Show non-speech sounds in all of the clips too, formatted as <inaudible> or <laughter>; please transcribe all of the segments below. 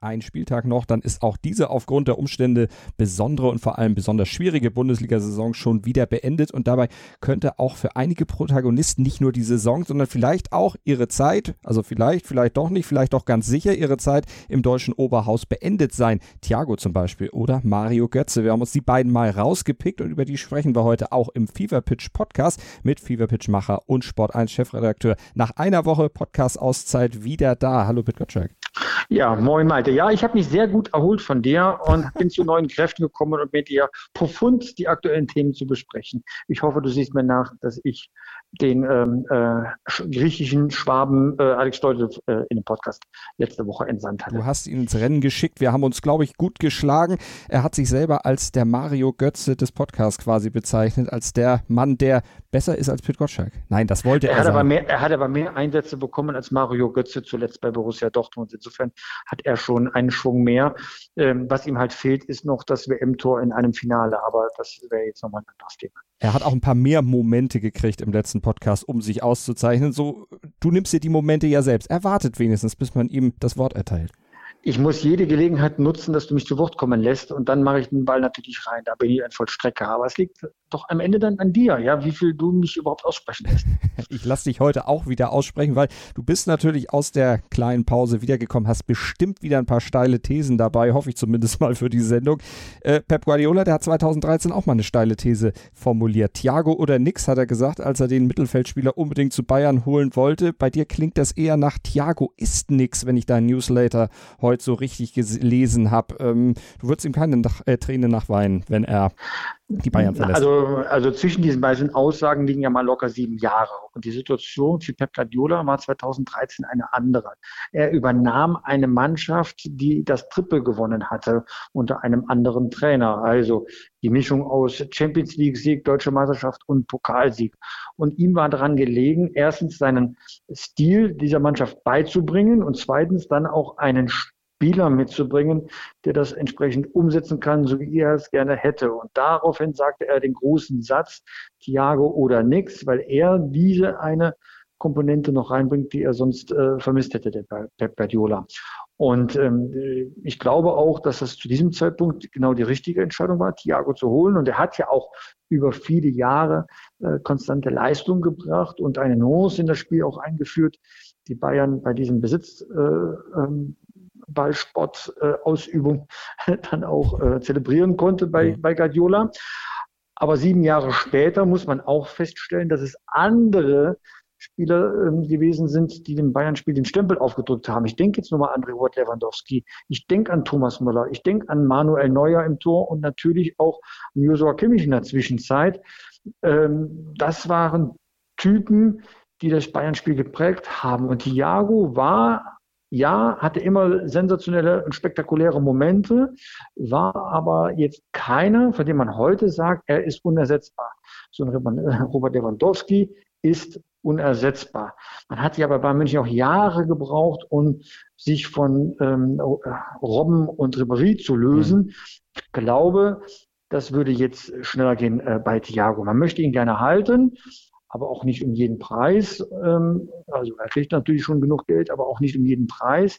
ein Spieltag noch, dann ist auch diese aufgrund der Umstände besondere und vor allem besonders schwierige Bundesliga-Saison schon wieder beendet. Und dabei könnte auch für einige Protagonisten nicht nur die Saison, sondern vielleicht auch ihre Zeit, also vielleicht, vielleicht doch nicht, vielleicht doch ganz sicher ihre Zeit im deutschen Oberhaus beendet sein. Thiago zum Beispiel oder Mario Götze. Wir haben uns die beiden mal rausgepickt und über die sprechen wir heute auch im Fever Pitch Podcast mit Fever Pitch Macher und Sport 1 Chefredakteur. Nach einer Woche Podcast-Auszeit wieder da. Hallo Pit Gottschalk. Ja, moin Malte. Ja, ich habe mich sehr gut erholt von dir und <laughs> bin zu neuen Kräften gekommen und mit dir profund die aktuellen Themen zu besprechen. Ich hoffe, du siehst mir nach, dass ich den ähm, äh, griechischen Schwaben äh, Alex Stolze äh, in dem Podcast letzte Woche entsandt hatte. Du hast ihn ins Rennen geschickt. Wir haben uns, glaube ich, gut geschlagen. Er hat sich selber als der Mario Götze des Podcasts quasi bezeichnet, als der Mann, der besser ist als Pit Gottschalk. Nein, das wollte er. Er hat, aber mehr, er hat aber mehr Einsätze bekommen als Mario Götze zuletzt bei Borussia Dortmund. Insofern hat er schon einen Schwung mehr. Ähm, was ihm halt fehlt, ist noch das WM-Tor in einem Finale. Aber das wäre jetzt nochmal ein anderes Thema. Er hat auch ein paar mehr Momente gekriegt im letzten Podcast, um sich auszuzeichnen. So, du nimmst dir die Momente ja selbst. Er wartet wenigstens, bis man ihm das Wort erteilt ich muss jede Gelegenheit nutzen, dass du mich zu Wort kommen lässt und dann mache ich den Ball natürlich rein. Da bin ich ein Vollstrecker. Aber es liegt doch am Ende dann an dir, ja, wie viel du mich überhaupt aussprechen lässt. <laughs> Ich lasse dich heute auch wieder aussprechen, weil du bist natürlich aus der kleinen Pause wiedergekommen, hast bestimmt wieder ein paar steile Thesen dabei, hoffe ich zumindest mal für die Sendung. Äh, Pep Guardiola, der hat 2013 auch mal eine steile These formuliert. Thiago oder nix, hat er gesagt, als er den Mittelfeldspieler unbedingt zu Bayern holen wollte. Bei dir klingt das eher nach Thiago ist nix, wenn ich deinen Newsletter heute so richtig gelesen habe. Ähm, du würdest ihm keine nach, äh, Träne nachweinen, wenn er die Bayern verlässt. Also, also zwischen diesen beiden Aussagen liegen ja mal locker sieben Jahre. Und die Situation für Pep Guardiola war 2013 eine andere. Er übernahm eine Mannschaft, die das Triple gewonnen hatte unter einem anderen Trainer. Also die Mischung aus Champions League Sieg, Deutsche Meisterschaft und Pokalsieg. Und ihm war daran gelegen, erstens seinen Stil dieser Mannschaft beizubringen und zweitens dann auch einen Spieler mitzubringen, der das entsprechend umsetzen kann, so wie er es gerne hätte. Und daraufhin sagte er den großen Satz, Thiago oder nix, weil er diese eine Komponente noch reinbringt, die er sonst äh, vermisst hätte, der Pep Guardiola. Und ähm, ich glaube auch, dass das zu diesem Zeitpunkt genau die richtige Entscheidung war, Thiago zu holen. Und er hat ja auch über viele Jahre äh, konstante Leistung gebracht und eine Nuance in das Spiel auch eingeführt, die Bayern bei diesem Besitz äh, ähm, Ballsportausübung äh, <laughs> dann auch äh, zelebrieren konnte bei, bei Guardiola. Aber sieben Jahre später muss man auch feststellen, dass es andere Spieler ähm, gewesen sind, die dem Bayern-Spiel den Stempel aufgedrückt haben. Ich denke jetzt nur mal an Robert Lewandowski. Ich denke an Thomas Müller. Ich denke an Manuel Neuer im Tor und natürlich auch an Joshua Kimmich in der Zwischenzeit. Ähm, das waren Typen, die das Bayern-Spiel geprägt haben. Und Thiago war ja, hatte immer sensationelle und spektakuläre Momente, war aber jetzt keiner, von dem man heute sagt, er ist unersetzbar. So ein Robert Lewandowski ist unersetzbar. Man hat ja bei Bayern München auch Jahre gebraucht, um sich von ähm, Robben und Ribéry zu lösen. Mhm. Ich glaube, das würde jetzt schneller gehen äh, bei Thiago. Man möchte ihn gerne halten aber auch nicht um jeden Preis. Ähm, also er kriegt natürlich schon genug Geld, aber auch nicht um jeden Preis.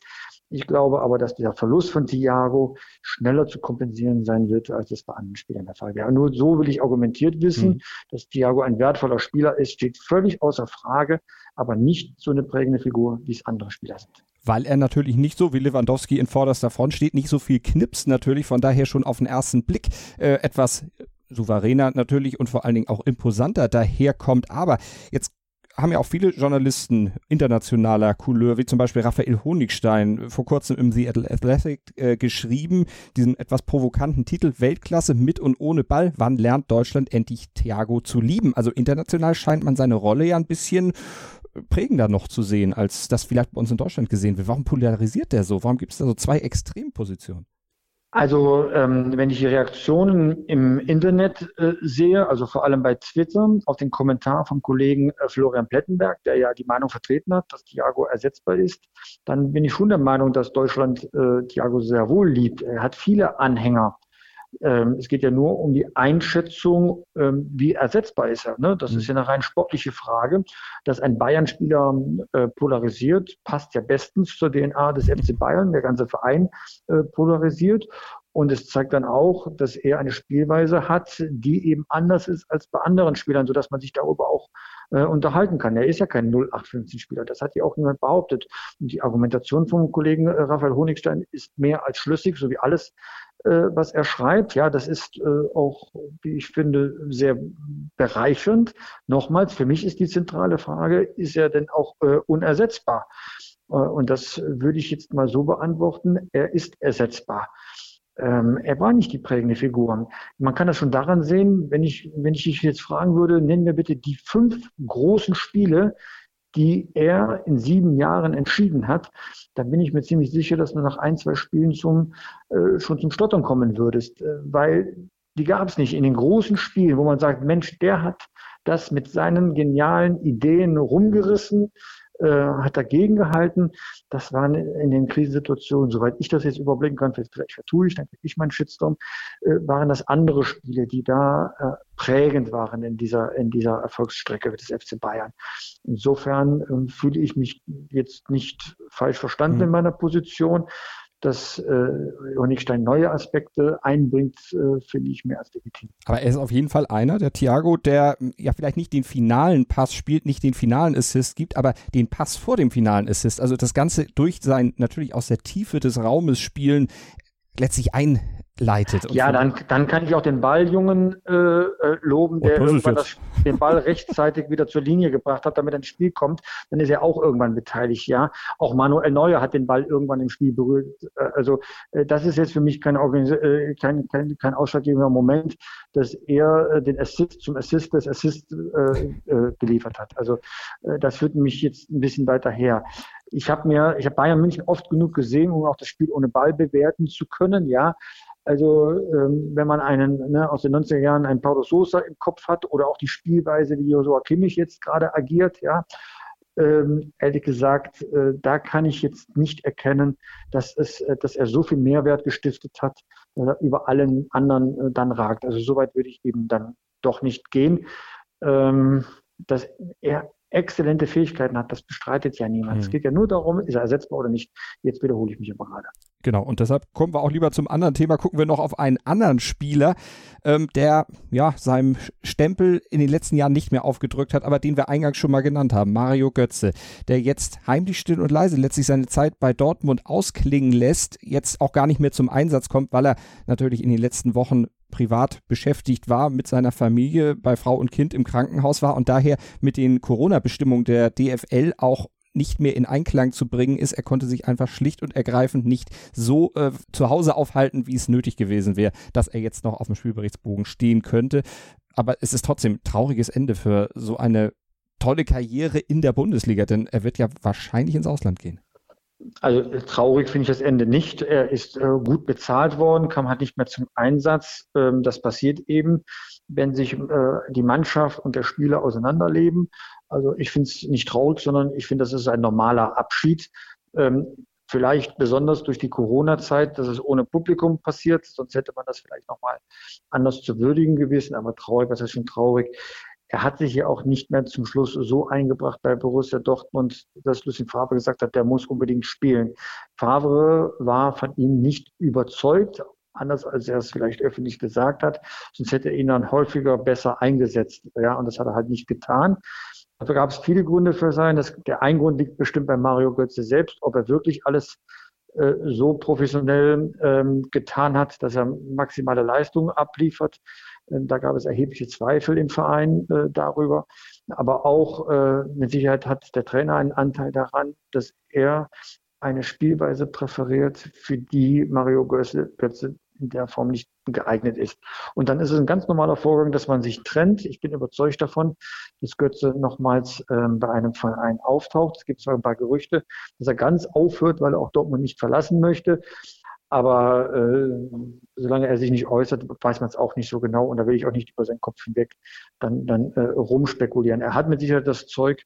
Ich glaube aber, dass dieser Verlust von Thiago schneller zu kompensieren sein wird, als es bei anderen Spielern der Fall wäre. Nur so will ich argumentiert wissen, mhm. dass Thiago ein wertvoller Spieler ist, steht völlig außer Frage, aber nicht so eine prägende Figur, wie es andere Spieler sind weil er natürlich nicht so wie Lewandowski in vorderster Front steht, nicht so viel knipst natürlich, von daher schon auf den ersten Blick äh, etwas souveräner natürlich und vor allen Dingen auch imposanter daherkommt. Aber jetzt haben ja auch viele Journalisten internationaler Couleur, wie zum Beispiel Raphael Honigstein, vor kurzem im The Athletic äh, geschrieben, diesen etwas provokanten Titel Weltklasse mit und ohne Ball. Wann lernt Deutschland endlich Thiago zu lieben? Also international scheint man seine Rolle ja ein bisschen prägender noch zu sehen, als das vielleicht bei uns in Deutschland gesehen wird. Warum polarisiert der so? Warum gibt es da so zwei Extrempositionen? Also ähm, wenn ich die Reaktionen im Internet äh, sehe, also vor allem bei Twitter, auf den Kommentar vom Kollegen äh, Florian Plettenberg, der ja die Meinung vertreten hat, dass Thiago ersetzbar ist, dann bin ich schon der Meinung, dass Deutschland äh, Thiago sehr wohl liebt. Er hat viele Anhänger. Ähm, es geht ja nur um die Einschätzung, ähm, wie ersetzbar ist er. Ne? Das mhm. ist ja eine rein sportliche Frage. Dass ein Bayern-Spieler äh, polarisiert, passt ja bestens zur DNA des FC Bayern. Der ganze Verein äh, polarisiert. Und es zeigt dann auch, dass er eine Spielweise hat, die eben anders ist als bei anderen Spielern, sodass man sich darüber auch äh, unterhalten kann. Er ist ja kein 0815-Spieler. Das hat ja auch niemand behauptet. Und die Argumentation vom Kollegen äh, Raphael Honigstein ist mehr als schlüssig, so wie alles, was er schreibt. Ja, das ist äh, auch, wie ich finde, sehr bereichernd. Nochmals, für mich ist die zentrale Frage, ist er denn auch äh, unersetzbar? Äh, und das würde ich jetzt mal so beantworten. Er ist ersetzbar ähm, er war nicht die prägende Figur. Man kann das schon daran sehen, wenn ich, wenn ich dich jetzt fragen würde, nennen wir bitte die fünf großen Spiele, die er in sieben Jahren entschieden hat, dann bin ich mir ziemlich sicher, dass du nach ein, zwei Spielen zum, äh, schon zum Stottern kommen würdest, äh, weil die gab es nicht in den großen Spielen, wo man sagt, Mensch, der hat das mit seinen genialen Ideen rumgerissen, hat dagegen gehalten. Das waren in den Krisensituationen, soweit ich das jetzt überblicken kann, vielleicht, vielleicht vertue ich, dann kriege ich meinen Shitstorm, äh, waren das andere Spiele, die da äh, prägend waren in dieser, in dieser Erfolgsstrecke des FC Bayern. Insofern äh, fühle ich mich jetzt nicht falsch verstanden mhm. in meiner Position dass äh, Honigstein neue Aspekte einbringt, äh, finde ich mehr als legitim. Aber er ist auf jeden Fall einer, der Thiago, der ja vielleicht nicht den finalen Pass spielt, nicht den finalen Assist gibt, aber den Pass vor dem finalen Assist. Also das Ganze durch sein natürlich aus der Tiefe des Raumes spielen letztlich ein leitet. Ja, dann, dann kann ich auch den Balljungen äh, äh loben, der oh, irgendwann das, den Ball rechtzeitig wieder zur Linie gebracht hat, damit er ins Spiel kommt. Dann ist er auch irgendwann beteiligt, ja. Auch Manuel Neuer hat den Ball irgendwann im Spiel berührt. Äh, also äh, das ist jetzt für mich kein, äh, kein, kein, kein ausschlaggebender Moment, dass er äh, den Assist zum Assist des Assist äh, äh, geliefert hat. Also äh, das führt mich jetzt ein bisschen weiter her. Ich habe mir, ich habe Bayern München oft genug gesehen, um auch das Spiel ohne Ball bewerten zu können, ja. Also ähm, wenn man einen ne, aus den 90er Jahren einen Paulo Sosa im Kopf hat oder auch die Spielweise, wie Joshua Kimmich jetzt gerade agiert, ja, ähm, ehrlich gesagt, äh, da kann ich jetzt nicht erkennen, dass, es, äh, dass er so viel Mehrwert gestiftet hat, dass er über allen anderen äh, dann ragt. Also soweit würde ich eben dann doch nicht gehen. Ähm, dass er exzellente Fähigkeiten hat, das bestreitet ja niemand. Mhm. Es geht ja nur darum, ist er ersetzbar oder nicht. Jetzt wiederhole ich mich aber gerade. Genau, und deshalb kommen wir auch lieber zum anderen Thema. Gucken wir noch auf einen anderen Spieler, ähm, der ja seinem Stempel in den letzten Jahren nicht mehr aufgedrückt hat, aber den wir eingangs schon mal genannt haben, Mario Götze, der jetzt heimlich still und leise letztlich seine Zeit bei Dortmund ausklingen lässt, jetzt auch gar nicht mehr zum Einsatz kommt, weil er natürlich in den letzten Wochen privat beschäftigt war mit seiner Familie, bei Frau und Kind im Krankenhaus war und daher mit den Corona-Bestimmungen der DFL auch nicht mehr in Einklang zu bringen ist. Er konnte sich einfach schlicht und ergreifend nicht so äh, zu Hause aufhalten, wie es nötig gewesen wäre, dass er jetzt noch auf dem Spielberichtsbogen stehen könnte. Aber es ist trotzdem ein trauriges Ende für so eine tolle Karriere in der Bundesliga, denn er wird ja wahrscheinlich ins Ausland gehen. Also traurig finde ich das Ende nicht. Er ist äh, gut bezahlt worden, kam halt nicht mehr zum Einsatz. Ähm, das passiert eben, wenn sich äh, die Mannschaft und der Spieler auseinanderleben. Also ich finde es nicht traurig, sondern ich finde, das ist ein normaler Abschied. Ähm, vielleicht besonders durch die Corona-Zeit, dass es ohne Publikum passiert, sonst hätte man das vielleicht nochmal anders zu würdigen gewesen. Aber traurig, was ist schon traurig? er hat sich ja auch nicht mehr zum Schluss so eingebracht bei Borussia Dortmund, dass Lucien Favre gesagt hat, der muss unbedingt spielen. Favre war von ihm nicht überzeugt, anders als er es vielleicht öffentlich gesagt hat, sonst hätte er ihn dann häufiger besser eingesetzt. Ja, und das hat er halt nicht getan. Dafür gab es viele Gründe für sein. Das, der ein Grund liegt bestimmt bei Mario Götze selbst, ob er wirklich alles äh, so professionell ähm, getan hat, dass er maximale Leistungen abliefert. Ähm, da gab es erhebliche Zweifel im Verein äh, darüber. Aber auch äh, mit Sicherheit hat der Trainer einen Anteil daran, dass er eine Spielweise präferiert, für die Mario Götze, Götze in der Form nicht geeignet ist. Und dann ist es ein ganz normaler Vorgang, dass man sich trennt. Ich bin überzeugt davon, dass Götze nochmals ähm, bei einem Verein auftaucht. Es gibt zwar ein paar Gerüchte, dass er ganz aufhört, weil er auch Dortmund nicht verlassen möchte. Aber äh, solange er sich nicht äußert, weiß man es auch nicht so genau und da will ich auch nicht über seinen Kopf hinweg dann, dann äh, rumspekulieren. Er hat mit Sicherheit das Zeug,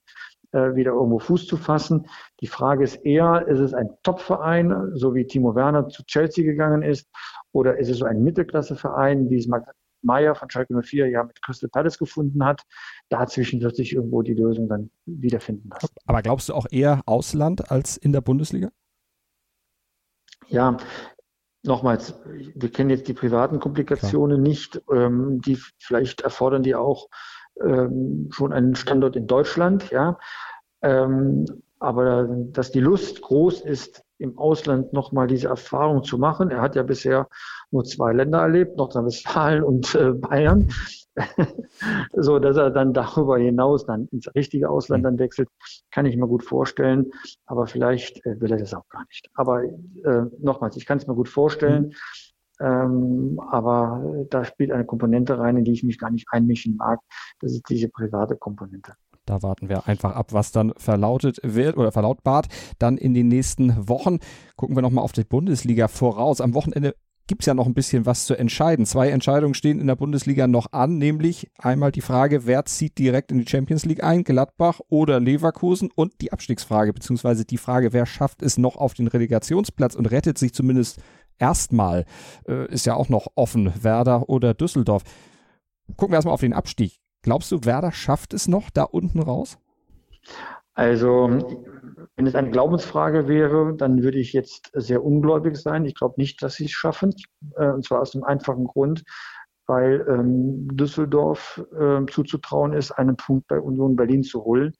äh, wieder irgendwo Fuß zu fassen. Die Frage ist eher, ist es ein Top-Verein, so wie Timo Werner zu Chelsea gegangen ist, Oder ist es so ein Mittelklasseverein, wie es Meier von Schalke 04 ja mit Crystal Palace gefunden hat. Dazwischen wird sich irgendwo die Lösung dann wiederfinden lassen. Aber glaubst du auch eher Ausland als in der Bundesliga? Ja, nochmals, wir kennen jetzt die privaten Komplikationen Klar. nicht. Ähm, die vielleicht erfordern die auch ähm, schon einen Standort in Deutschland, ja. Ähm, aber dass die Lust groß ist, im Ausland nochmal diese Erfahrung zu machen. Er hat ja bisher nur zwei Länder erlebt, Nordrhein-Westfalen und äh, Bayern. <laughs> so, dass er dann darüber hinaus dann ins richtige Ausland dann wechselt, kann ich mir gut vorstellen. Aber vielleicht äh, will er das auch gar nicht. Aber äh, nochmals, ich kann es mir gut vorstellen. Mhm. Ähm, aber da spielt eine Komponente rein, in die ich mich gar nicht einmischen mag. Das ist diese private Komponente. Da warten wir einfach ab, was dann verlautet wird oder verlautbart. Dann in den nächsten Wochen gucken wir nochmal auf die Bundesliga voraus. Am Wochenende gibt es ja noch ein bisschen was zu entscheiden. Zwei Entscheidungen stehen in der Bundesliga noch an, nämlich einmal die Frage, wer zieht direkt in die Champions League ein, Gladbach oder Leverkusen und die Abstiegsfrage, beziehungsweise die Frage, wer schafft es noch auf den Relegationsplatz und rettet sich zumindest erstmal, äh, ist ja auch noch offen, Werder oder Düsseldorf. Gucken wir erstmal auf den Abstieg. Glaubst du, Werder schafft es noch da unten raus? Also, wenn es eine Glaubensfrage wäre, dann würde ich jetzt sehr ungläubig sein. Ich glaube nicht, dass sie es schaffen. Äh, und zwar aus dem einfachen Grund, weil ähm, Düsseldorf äh, zuzutrauen ist, einen Punkt bei Union Berlin zu holen.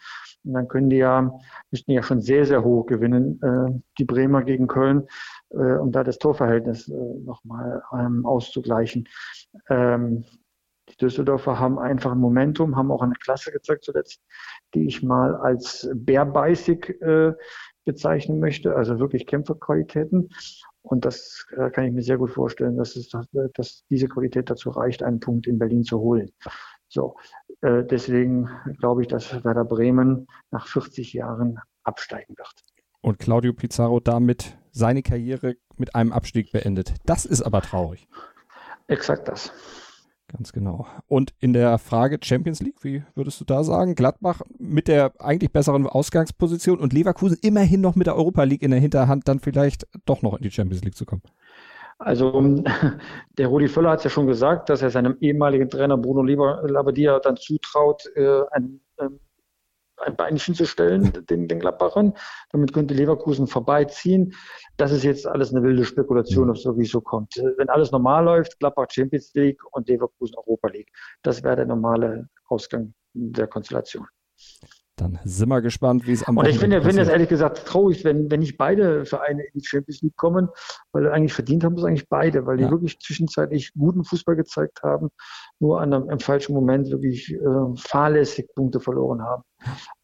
Und dann können die ja, müssten ja schon sehr, sehr hoch gewinnen, äh, die Bremer gegen Köln, äh, um da das Torverhältnis äh, nochmal ähm, auszugleichen. Ähm, die Düsseldorfer haben einfach ein Momentum, haben auch eine Klasse gezeigt zuletzt, die ich mal als bärbeißig äh, bezeichnen möchte, also wirklich Kämpferqualitäten. Und das äh, kann ich mir sehr gut vorstellen, dass, es, dass diese Qualität dazu reicht, einen Punkt in Berlin zu holen. So, äh, deswegen glaube ich, dass Werder Bremen nach 40 Jahren absteigen wird. Und Claudio Pizarro damit seine Karriere mit einem Abstieg beendet. Das ist aber traurig. Exakt das. Ganz genau. Und in der Frage Champions League, wie würdest du da sagen? Gladbach mit der eigentlich besseren Ausgangsposition und Leverkusen immerhin noch mit der Europa League in der Hinterhand, dann vielleicht doch noch in die Champions League zu kommen. Also <laughs> der Rudi Völler hat es ja schon gesagt, dass er seinem ehemaligen Trainer Bruno Labbadia dann zutraut, äh, ein ein Beinchen zu stellen, den, den Gladbachern. Damit könnte Leverkusen vorbeiziehen. Das ist jetzt alles eine wilde Spekulation, ob es sowieso kommt. Wenn alles normal läuft, Gladbach Champions League und Leverkusen Europa League. Das wäre der normale Ausgang der Konstellation. Dann sind wir gespannt, wie es am Und ich finde, finde es ehrlich gesagt traurig, wenn, wenn nicht beide Vereine in die Champions League kommen, weil eigentlich verdient haben es eigentlich beide, weil die ja. wirklich zwischenzeitlich guten Fußball gezeigt haben, nur an einem, im falschen Moment wirklich äh, fahrlässig Punkte verloren haben.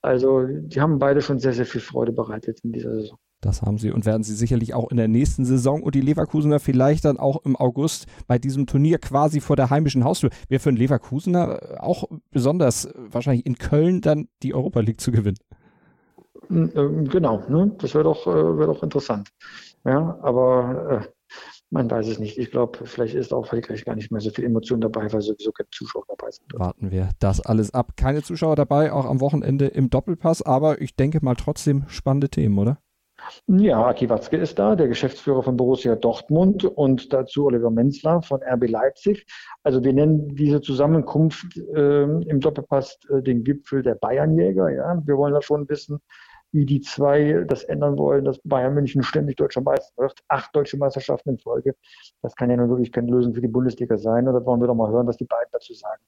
Also die haben beide schon sehr, sehr viel Freude bereitet in dieser Saison. Das haben sie und werden sie sicherlich auch in der nächsten Saison und die Leverkusener vielleicht dann auch im August bei diesem Turnier quasi vor der heimischen Haustür. Wäre für einen Leverkusener auch besonders wahrscheinlich in Köln dann die Europa League zu gewinnen. Hm, ähm, genau, ne? das wäre doch, äh, wär doch interessant. Ja, aber äh, man weiß es nicht. Ich glaube, vielleicht ist auch vielleicht gar nicht mehr so viel Emotion dabei, weil sowieso keine Zuschauer dabei sind. Warten wir das alles ab. Keine Zuschauer dabei, auch am Wochenende im Doppelpass, aber ich denke mal trotzdem spannende Themen, oder? Ja, Aki Watzke ist da, der Geschäftsführer von Borussia Dortmund und dazu Oliver Menzler von RB Leipzig. Also wir nennen diese Zusammenkunft äh, im Doppelpass äh, den Gipfel der Bayernjäger. Ja, wir wollen da schon wissen, wie die zwei das ändern wollen, dass Bayern München ständig deutscher Meister wird. Acht deutsche Meisterschaften in Folge. Das kann ja nun wirklich keine Lösung für die Bundesliga sein. Oder wollen wir doch mal hören, was die beiden dazu sagen,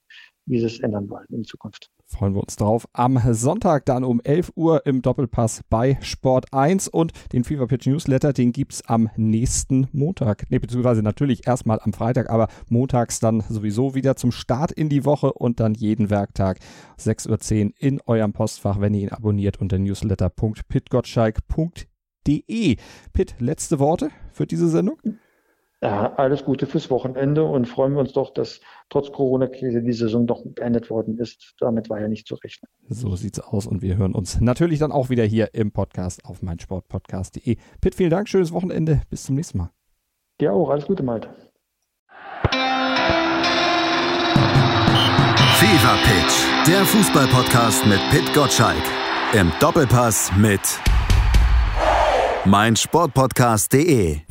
wie sie es ändern wollen in Zukunft. Freuen wir uns drauf. Am Sonntag dann um 11 Uhr im Doppelpass bei Sport 1 und den Fever Pitch Newsletter, den gibt es am nächsten Montag. Ne, beziehungsweise natürlich erstmal am Freitag, aber montags dann sowieso wieder zum Start in die Woche und dann jeden Werktag 6.10 Uhr in eurem Postfach, wenn ihr ihn abonniert unter newsletter.pitgottschalk.de. Pitt, letzte Worte für diese Sendung? Ja, alles Gute fürs Wochenende und freuen wir uns doch, dass trotz Corona-Krise die Saison doch beendet worden ist. Damit war ja nicht zu rechnen. So sieht's aus und wir hören uns natürlich dann auch wieder hier im Podcast auf meinsportpodcast.de. Pitt, vielen Dank, schönes Wochenende, bis zum nächsten Mal. Dir auch, alles Gute, Malte. Fever Pitch, der Fußballpodcast mit Pitt Gottschalk. Im Doppelpass mit meinsportpodcast.de.